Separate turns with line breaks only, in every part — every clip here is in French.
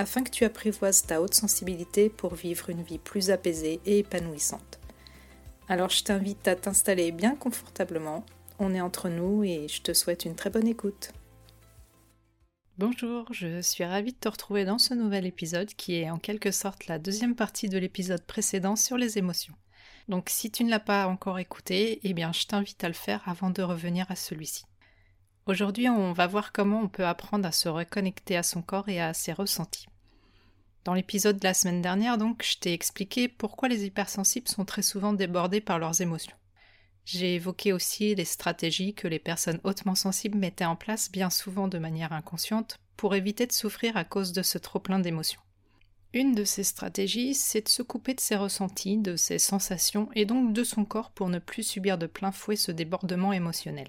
afin que tu apprivoises ta haute sensibilité pour vivre une vie plus apaisée et épanouissante. Alors je t'invite à t'installer bien confortablement, on est entre nous et je te souhaite une très bonne écoute. Bonjour, je suis ravie de te retrouver dans ce nouvel épisode qui est en quelque sorte la deuxième partie de l'épisode précédent sur les émotions. Donc si tu ne l'as pas encore écouté, eh bien je t'invite à le faire avant de revenir à celui-ci. Aujourd'hui, on va voir comment on peut apprendre à se reconnecter à son corps et à ses ressentis. Dans l'épisode de la semaine dernière, donc, je t'ai expliqué pourquoi les hypersensibles sont très souvent débordés par leurs émotions. J'ai évoqué aussi les stratégies que les personnes hautement sensibles mettaient en place bien souvent de manière inconsciente pour éviter de souffrir à cause de ce trop-plein d'émotions. Une de ces stratégies, c'est de se couper de ses ressentis, de ses sensations et donc de son corps pour ne plus subir de plein fouet ce débordement émotionnel.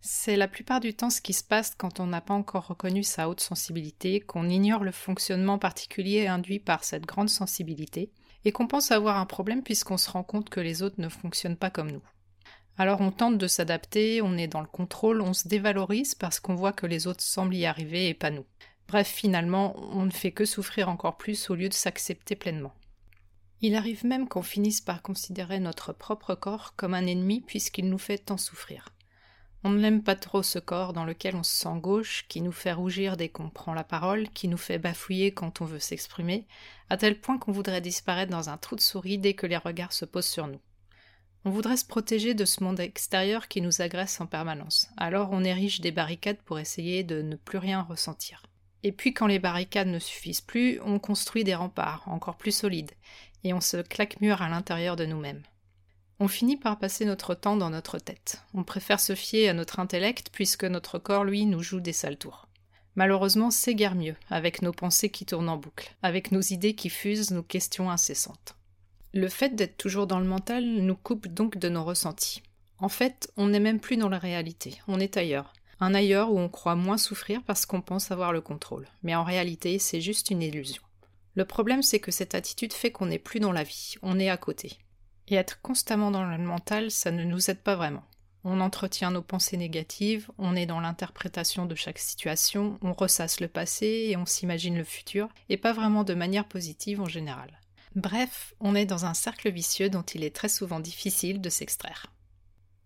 C'est la plupart du temps ce qui se passe quand on n'a pas encore reconnu sa haute sensibilité, qu'on ignore le fonctionnement particulier induit par cette grande sensibilité, et qu'on pense avoir un problème puisqu'on se rend compte que les autres ne fonctionnent pas comme nous. Alors on tente de s'adapter, on est dans le contrôle, on se dévalorise parce qu'on voit que les autres semblent y arriver et pas nous. Bref, finalement, on ne fait que souffrir encore plus au lieu de s'accepter pleinement. Il arrive même qu'on finisse par considérer notre propre corps comme un ennemi puisqu'il nous fait tant souffrir. On ne l'aime pas trop ce corps dans lequel on se sent gauche, qui nous fait rougir dès qu'on prend la parole, qui nous fait bafouiller quand on veut s'exprimer, à tel point qu'on voudrait disparaître dans un trou de souris dès que les regards se posent sur nous. On voudrait se protéger de ce monde extérieur qui nous agresse en permanence, alors on érige des barricades pour essayer de ne plus rien ressentir. Et puis quand les barricades ne suffisent plus, on construit des remparts encore plus solides, et on se claque mur à l'intérieur de nous-mêmes. On finit par passer notre temps dans notre tête. On préfère se fier à notre intellect puisque notre corps, lui, nous joue des sales tours. Malheureusement, c'est guère mieux, avec nos pensées qui tournent en boucle, avec nos idées qui fusent, nos questions incessantes. Le fait d'être toujours dans le mental nous coupe donc de nos ressentis. En fait, on n'est même plus dans la réalité, on est ailleurs. Un ailleurs où on croit moins souffrir parce qu'on pense avoir le contrôle. Mais en réalité, c'est juste une illusion. Le problème, c'est que cette attitude fait qu'on n'est plus dans la vie, on est à côté. Et être constamment dans le mental, ça ne nous aide pas vraiment. On entretient nos pensées négatives, on est dans l'interprétation de chaque situation, on ressasse le passé et on s'imagine le futur, et pas vraiment de manière positive en général. Bref, on est dans un cercle vicieux dont il est très souvent difficile de s'extraire.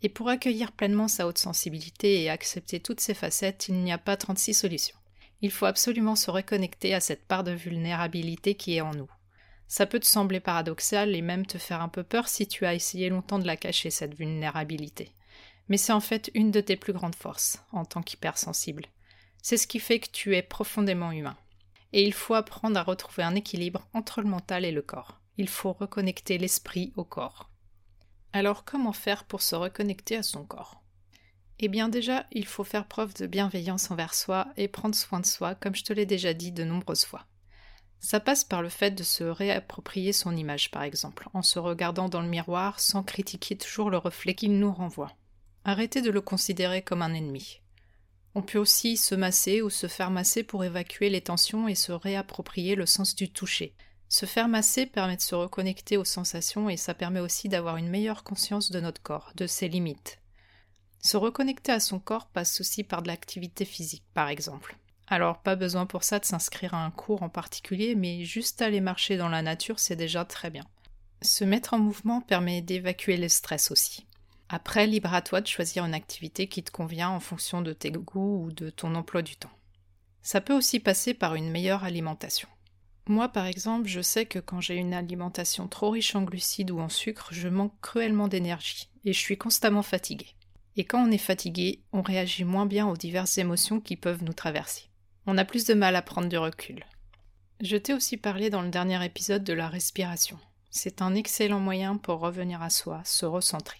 Et pour accueillir pleinement sa haute sensibilité et accepter toutes ses facettes, il n'y a pas 36 solutions. Il faut absolument se reconnecter à cette part de vulnérabilité qui est en nous. Ça peut te sembler paradoxal et même te faire un peu peur si tu as essayé longtemps de la cacher, cette vulnérabilité. Mais c'est en fait une de tes plus grandes forces, en tant qu'hypersensible. C'est ce qui fait que tu es profondément humain. Et il faut apprendre à retrouver un équilibre entre le mental et le corps. Il faut reconnecter l'esprit au corps. Alors comment faire pour se reconnecter à son corps? Eh bien déjà, il faut faire preuve de bienveillance envers soi et prendre soin de soi, comme je te l'ai déjà dit de nombreuses fois. Ça passe par le fait de se réapproprier son image, par exemple, en se regardant dans le miroir sans critiquer toujours le reflet qu'il nous renvoie. Arrêtez de le considérer comme un ennemi. On peut aussi se masser ou se faire masser pour évacuer les tensions et se réapproprier le sens du toucher. Se faire masser permet de se reconnecter aux sensations et ça permet aussi d'avoir une meilleure conscience de notre corps, de ses limites. Se reconnecter à son corps passe aussi par de l'activité physique, par exemple. Alors pas besoin pour ça de s'inscrire à un cours en particulier, mais juste aller marcher dans la nature, c'est déjà très bien. Se mettre en mouvement permet d'évacuer le stress aussi. Après, libre à toi de choisir une activité qui te convient en fonction de tes goûts ou de ton emploi du temps. Ça peut aussi passer par une meilleure alimentation. Moi, par exemple, je sais que quand j'ai une alimentation trop riche en glucides ou en sucre, je manque cruellement d'énergie et je suis constamment fatiguée. Et quand on est fatigué, on réagit moins bien aux diverses émotions qui peuvent nous traverser on a plus de mal à prendre du recul. Je t'ai aussi parlé dans le dernier épisode de la respiration. C'est un excellent moyen pour revenir à soi, se recentrer.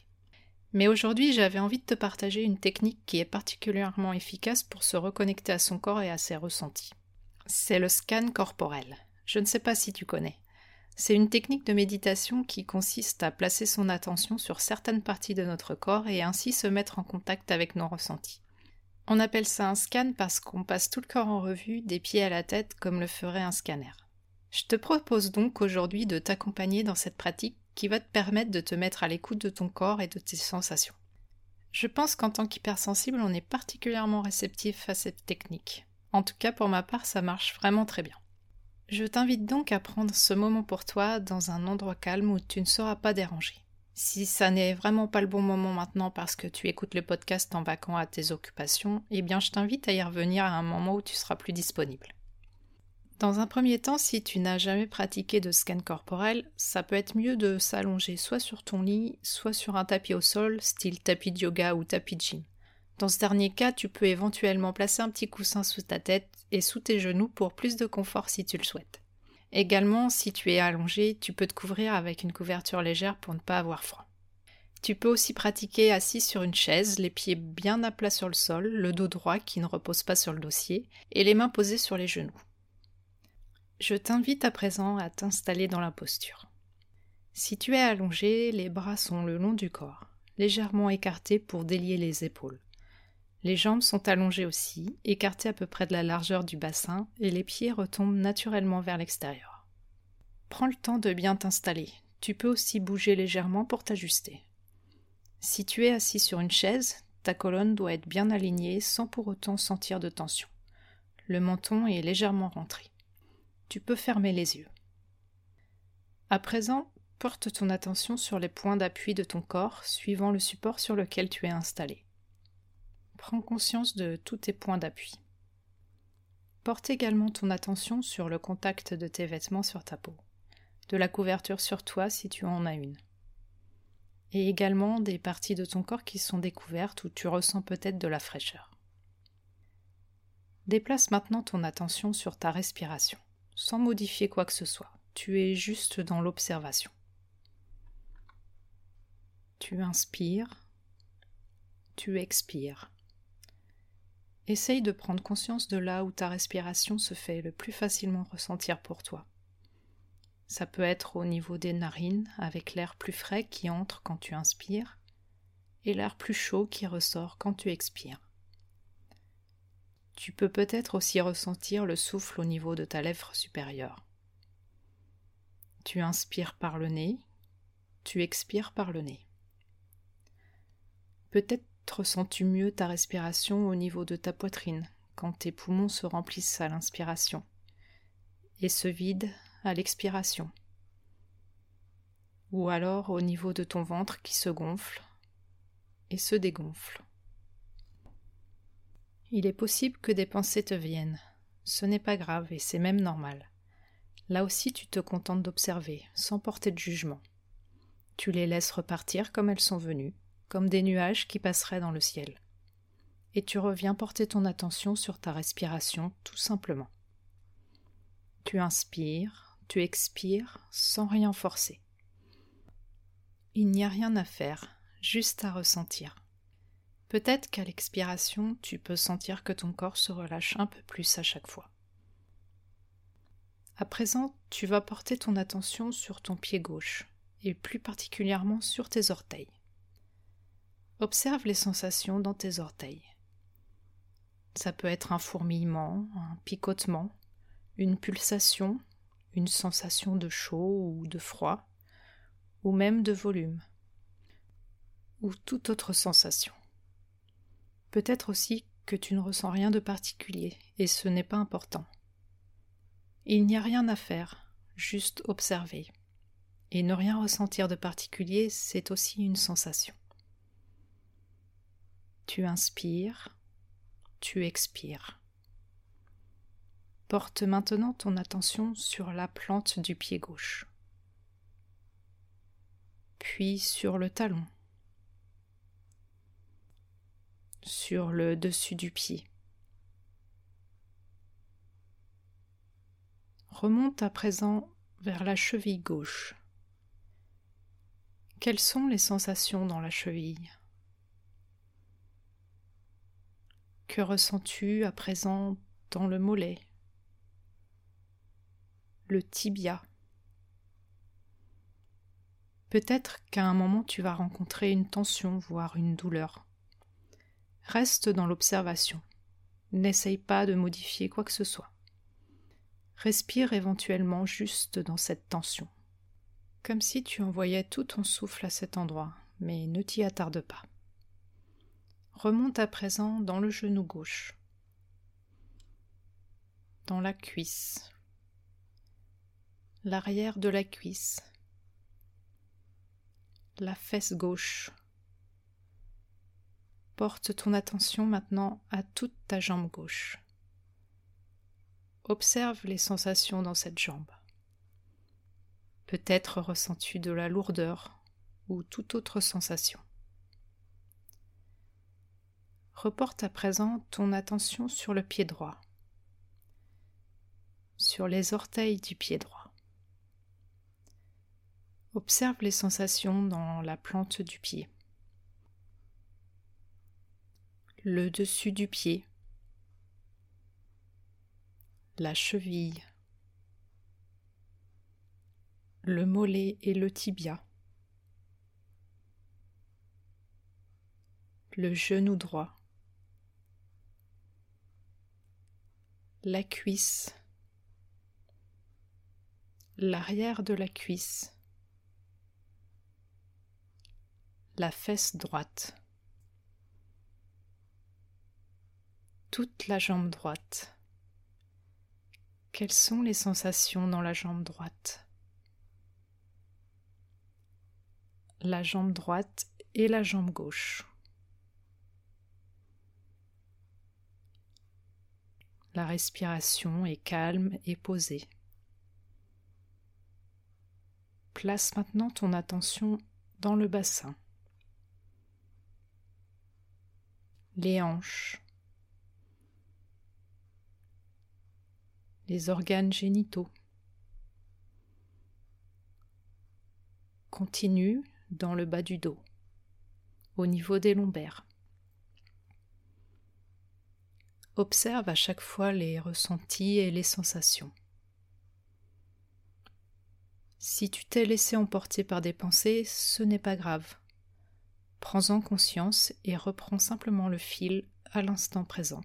Mais aujourd'hui, j'avais envie de te partager une technique qui est particulièrement efficace pour se reconnecter à son corps et à ses ressentis. C'est le scan corporel. Je ne sais pas si tu connais. C'est une technique de méditation qui consiste à placer son attention sur certaines parties de notre corps et ainsi se mettre en contact avec nos ressentis. On appelle ça un scan parce qu'on passe tout le corps en revue, des pieds à la tête, comme le ferait un scanner. Je te propose donc aujourd'hui de t'accompagner dans cette pratique qui va te permettre de te mettre à l'écoute de ton corps et de tes sensations. Je pense qu'en tant qu'hypersensible, on est particulièrement réceptif à cette technique. En tout cas, pour ma part, ça marche vraiment très bien. Je t'invite donc à prendre ce moment pour toi dans un endroit calme où tu ne seras pas dérangé. Si ça n'est vraiment pas le bon moment maintenant parce que tu écoutes le podcast en vacances à tes occupations, eh bien je t'invite à y revenir à un moment où tu seras plus disponible. Dans un premier temps, si tu n'as jamais pratiqué de scan corporel, ça peut être mieux de s'allonger soit sur ton lit, soit sur un tapis au sol, style tapis de yoga ou tapis de gym. Dans ce dernier cas, tu peux éventuellement placer un petit coussin sous ta tête et sous tes genoux pour plus de confort si tu le souhaites. Également, si tu es allongé, tu peux te couvrir avec une couverture légère pour ne pas avoir froid. Tu peux aussi pratiquer assis sur une chaise, les pieds bien à plat sur le sol, le dos droit qui ne repose pas sur le dossier, et les mains posées sur les genoux. Je t'invite à présent à t'installer dans la posture. Si tu es allongé, les bras sont le long du corps, légèrement écartés pour délier les épaules. Les jambes sont allongées aussi, écartées à peu près de la largeur du bassin, et les pieds retombent naturellement vers l'extérieur. Prends le temps de bien t'installer. Tu peux aussi bouger légèrement pour t'ajuster. Si tu es assis sur une chaise, ta colonne doit être bien alignée sans pour autant sentir de tension. Le menton est légèrement rentré tu peux fermer les yeux. À présent, porte ton attention sur les points d'appui de ton corps suivant le support sur lequel tu es installé. Prends conscience de tous tes points d'appui. Porte également ton attention sur le contact de tes vêtements sur ta peau, de la couverture sur toi si tu en as une, et également des parties de ton corps qui sont découvertes où tu ressens peut-être de la fraîcheur. Déplace maintenant ton attention sur ta respiration sans modifier quoi que ce soit. Tu es juste dans l'observation. Tu inspires, tu expires. Essaye de prendre conscience de là où ta respiration se fait le plus facilement ressentir pour toi. Ça peut être au niveau des narines, avec l'air plus frais qui entre quand tu inspires, et l'air plus chaud qui ressort quand tu expires. Tu peux peut-être aussi ressentir le souffle au niveau de ta lèvre supérieure. Tu inspires par le nez, tu expires par le nez. Peut-être ressens-tu mieux ta respiration au niveau de ta poitrine, quand tes poumons se remplissent à l'inspiration et se vident à l'expiration? Ou alors au niveau de ton ventre qui se gonfle et se dégonfle. Il est possible que des pensées te viennent. Ce n'est pas grave et c'est même normal. Là aussi tu te contentes d'observer, sans porter de jugement. Tu les laisses repartir comme elles sont venues, comme des nuages qui passeraient dans le ciel. Et tu reviens porter ton attention sur ta respiration tout simplement. Tu inspires, tu expires sans rien forcer. Il n'y a rien à faire, juste à ressentir. Peut-être qu'à l'expiration, tu peux sentir que ton corps se relâche un peu plus à chaque fois. À présent, tu vas porter ton attention sur ton pied gauche, et plus particulièrement sur tes orteils. Observe les sensations dans tes orteils. Ça peut être un fourmillement, un picotement, une pulsation, une sensation de chaud ou de froid, ou même de volume, ou toute autre sensation. Peut-être aussi que tu ne ressens rien de particulier, et ce n'est pas important. Il n'y a rien à faire, juste observer. Et ne rien ressentir de particulier, c'est aussi une sensation. Tu inspires, tu expires. Porte maintenant ton attention sur la plante du pied gauche, puis sur le talon sur le dessus du pied. Remonte à présent vers la cheville gauche. Quelles sont les sensations dans la cheville? Que ressens-tu à présent dans le mollet, le tibia, Peut-être qu'à un moment tu vas rencontrer une tension, voire une douleur. Reste dans l'observation. N'essaye pas de modifier quoi que ce soit. Respire éventuellement juste dans cette tension. Comme si tu envoyais tout ton souffle à cet endroit, mais ne t'y attarde pas. Remonte à présent dans le genou gauche, dans la cuisse, l'arrière de la cuisse, la fesse gauche. Porte ton attention maintenant à toute ta jambe gauche. Observe les sensations dans cette jambe. Peut-être ressens-tu de la lourdeur ou toute autre sensation. Reporte à présent ton attention sur le pied droit, sur les orteils du pied droit. Observe les sensations dans la plante du pied, le dessus du pied, la cheville, le mollet et le tibia, le genou droit, la cuisse, l'arrière de la cuisse, la fesse droite, toute la jambe droite. Quelles sont les sensations dans la jambe droite? La jambe droite et la jambe gauche. La respiration est calme et posée. Place maintenant ton attention dans le bassin, les hanches, les organes génitaux. Continue dans le bas du dos, au niveau des lombaires. Observe à chaque fois les ressentis et les sensations. Si tu t'es laissé emporter par des pensées, ce n'est pas grave. Prends-en conscience et reprends simplement le fil à l'instant présent.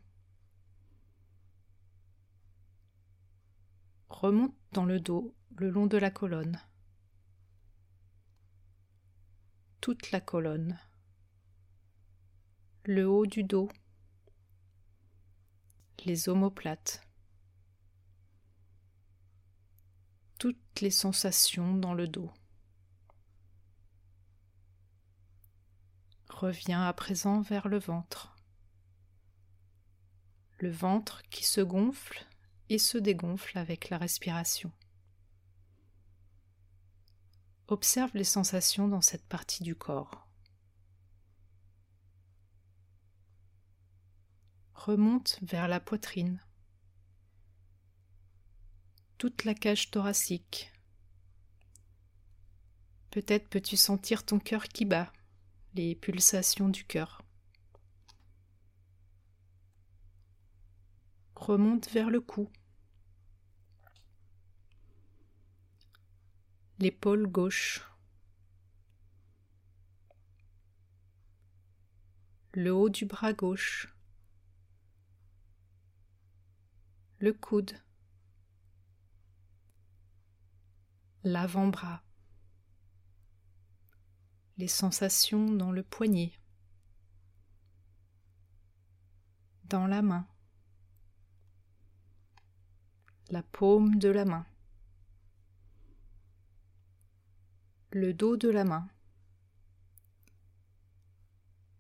Remonte dans le dos, le long de la colonne. Toute la colonne. Le haut du dos les omoplates, toutes les sensations dans le dos. Reviens à présent vers le ventre. Le ventre qui se gonfle et se dégonfle avec la respiration. Observe les sensations dans cette partie du corps. Remonte vers la poitrine, toute la cage thoracique. Peut-être peux-tu sentir ton cœur qui bat, les pulsations du cœur. Remonte vers le cou, l'épaule gauche, le haut du bras gauche, le coude, l'avant-bras, les sensations dans le poignet, dans la main, la paume de la main, le dos de la main,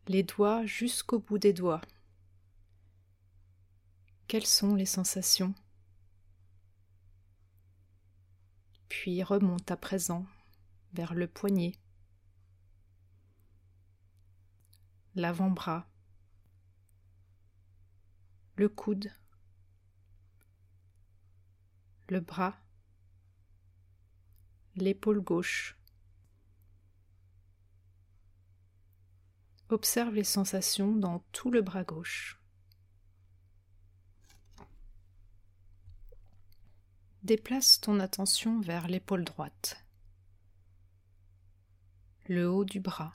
les doigts jusqu'au bout des doigts. Quelles sont les sensations? Puis remonte à présent vers le poignet, l'avant-bras, le coude, le bras, l'épaule gauche. Observe les sensations dans tout le bras gauche. Déplace ton attention vers l'épaule droite. le haut du bras,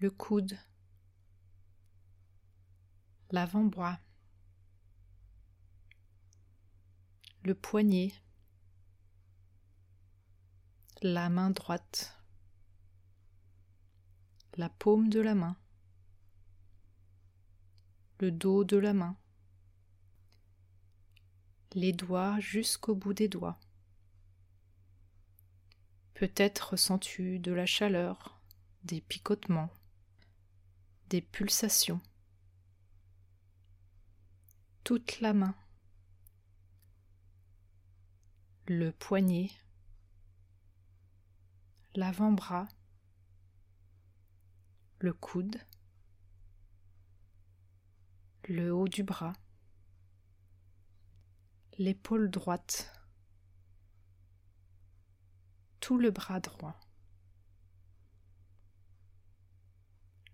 le coude, l'avant-bras, le poignet, la main droite, la paume de la main, le dos de la main, les doigts jusqu'au bout des doigts. Peut-être ressens-tu de la chaleur, des picotements, des pulsations. Toute la main, le poignet, l'avant-bras, le coude, le haut du bras, l'épaule droite, tout le bras droit,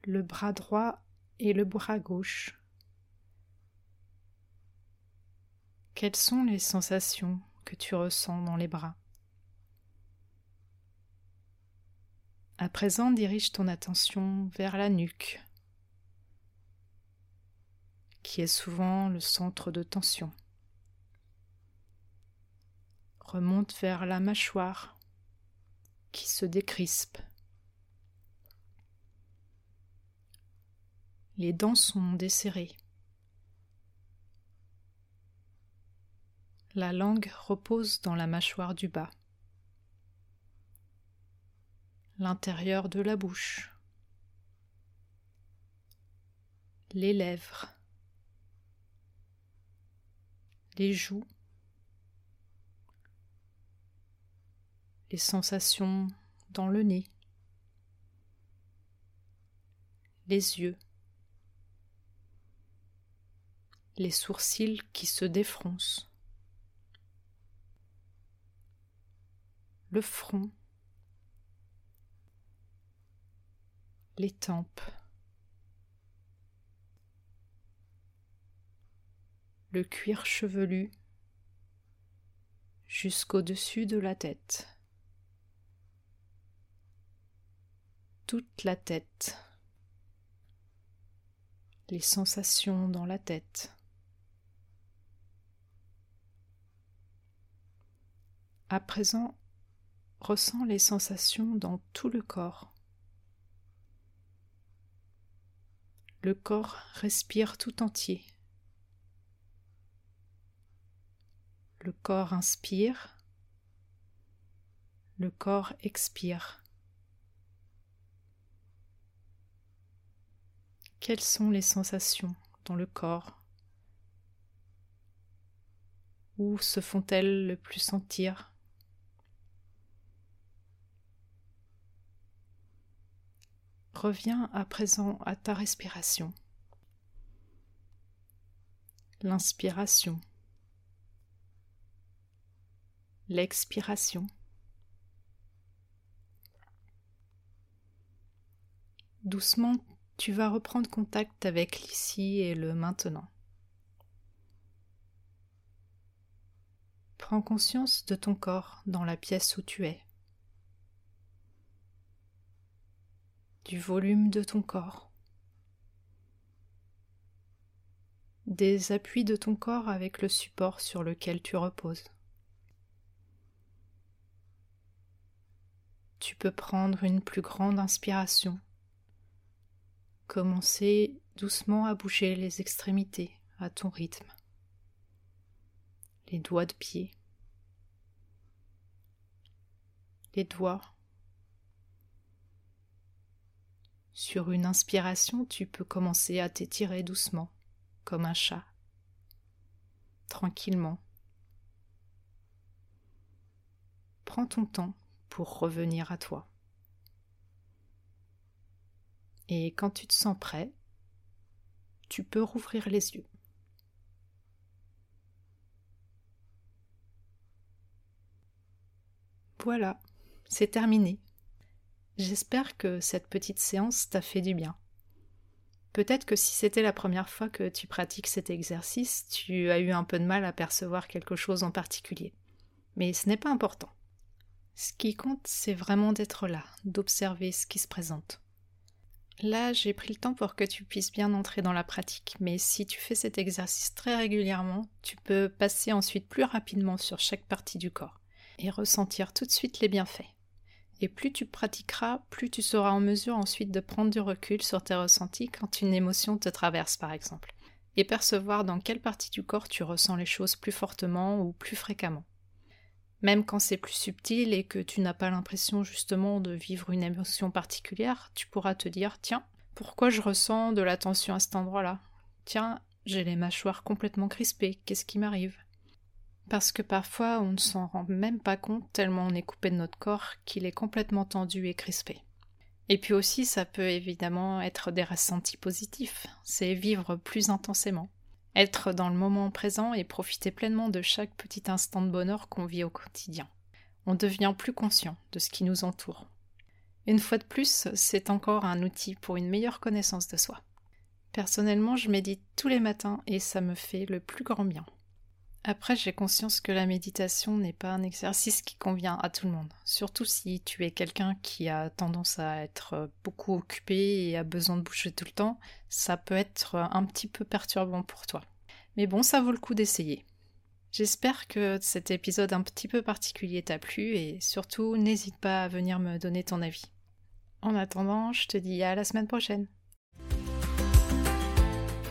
le bras droit et le bras gauche. Quelles sont les sensations que tu ressens dans les bras? À présent, dirige ton attention vers la nuque, qui est souvent le centre de tension. Remonte vers la mâchoire, qui se décrispe. Les dents sont desserrées. La langue repose dans la mâchoire du bas l'intérieur de la bouche, les lèvres, les joues, les sensations dans le nez, les yeux, les sourcils qui se défroncent, le front, les tempes, le cuir chevelu jusqu'au-dessus de la tête, toute la tête, les sensations dans la tête. À présent, ressens les sensations dans tout le corps. Le corps respire tout entier. Le corps inspire. Le corps expire. Quelles sont les sensations dans le corps? Où se font-elles le plus sentir? Reviens à présent à ta respiration. L'inspiration. L'expiration. Doucement, tu vas reprendre contact avec l'ici et le maintenant. Prends conscience de ton corps dans la pièce où tu es. du volume de ton corps, des appuis de ton corps avec le support sur lequel tu reposes. Tu peux prendre une plus grande inspiration, commencer doucement à bouger les extrémités à ton rythme, les doigts de pied, les doigts Sur une inspiration, tu peux commencer à t'étirer doucement, comme un chat, tranquillement. Prends ton temps pour revenir à toi. Et quand tu te sens prêt, tu peux rouvrir les yeux. Voilà, c'est terminé. J'espère que cette petite séance t'a fait du bien. Peut-être que si c'était la première fois que tu pratiques cet exercice, tu as eu un peu de mal à percevoir quelque chose en particulier. Mais ce n'est pas important. Ce qui compte, c'est vraiment d'être là, d'observer ce qui se présente. Là, j'ai pris le temps pour que tu puisses bien entrer dans la pratique, mais si tu fais cet exercice très régulièrement, tu peux passer ensuite plus rapidement sur chaque partie du corps et ressentir tout de suite les bienfaits. Et plus tu pratiqueras, plus tu seras en mesure ensuite de prendre du recul sur tes ressentis quand une émotion te traverse par exemple, et percevoir dans quelle partie du corps tu ressens les choses plus fortement ou plus fréquemment. Même quand c'est plus subtil et que tu n'as pas l'impression justement de vivre une émotion particulière, tu pourras te dire tiens, pourquoi je ressens de la tension à cet endroit-là? Tiens, j'ai les mâchoires complètement crispées, qu'est-ce qui m'arrive? Parce que parfois on ne s'en rend même pas compte tellement on est coupé de notre corps qu'il est complètement tendu et crispé. Et puis aussi, ça peut évidemment être des ressentis positifs, c'est vivre plus intensément être dans le moment présent et profiter pleinement de chaque petit instant de bonheur qu'on vit au quotidien. On devient plus conscient de ce qui nous entoure. Une fois de plus, c'est encore un outil pour une meilleure connaissance de soi. Personnellement, je médite tous les matins et ça me fait le plus grand bien. Après, j'ai conscience que la méditation n'est pas un exercice qui convient à tout le monde, surtout si tu es quelqu'un qui a tendance à être beaucoup occupé et a besoin de bouger tout le temps, ça peut être un petit peu perturbant pour toi. Mais bon, ça vaut le coup d'essayer. J'espère que cet épisode un petit peu particulier t'a plu et surtout n'hésite pas à venir me donner ton avis. En attendant, je te dis à la semaine prochaine.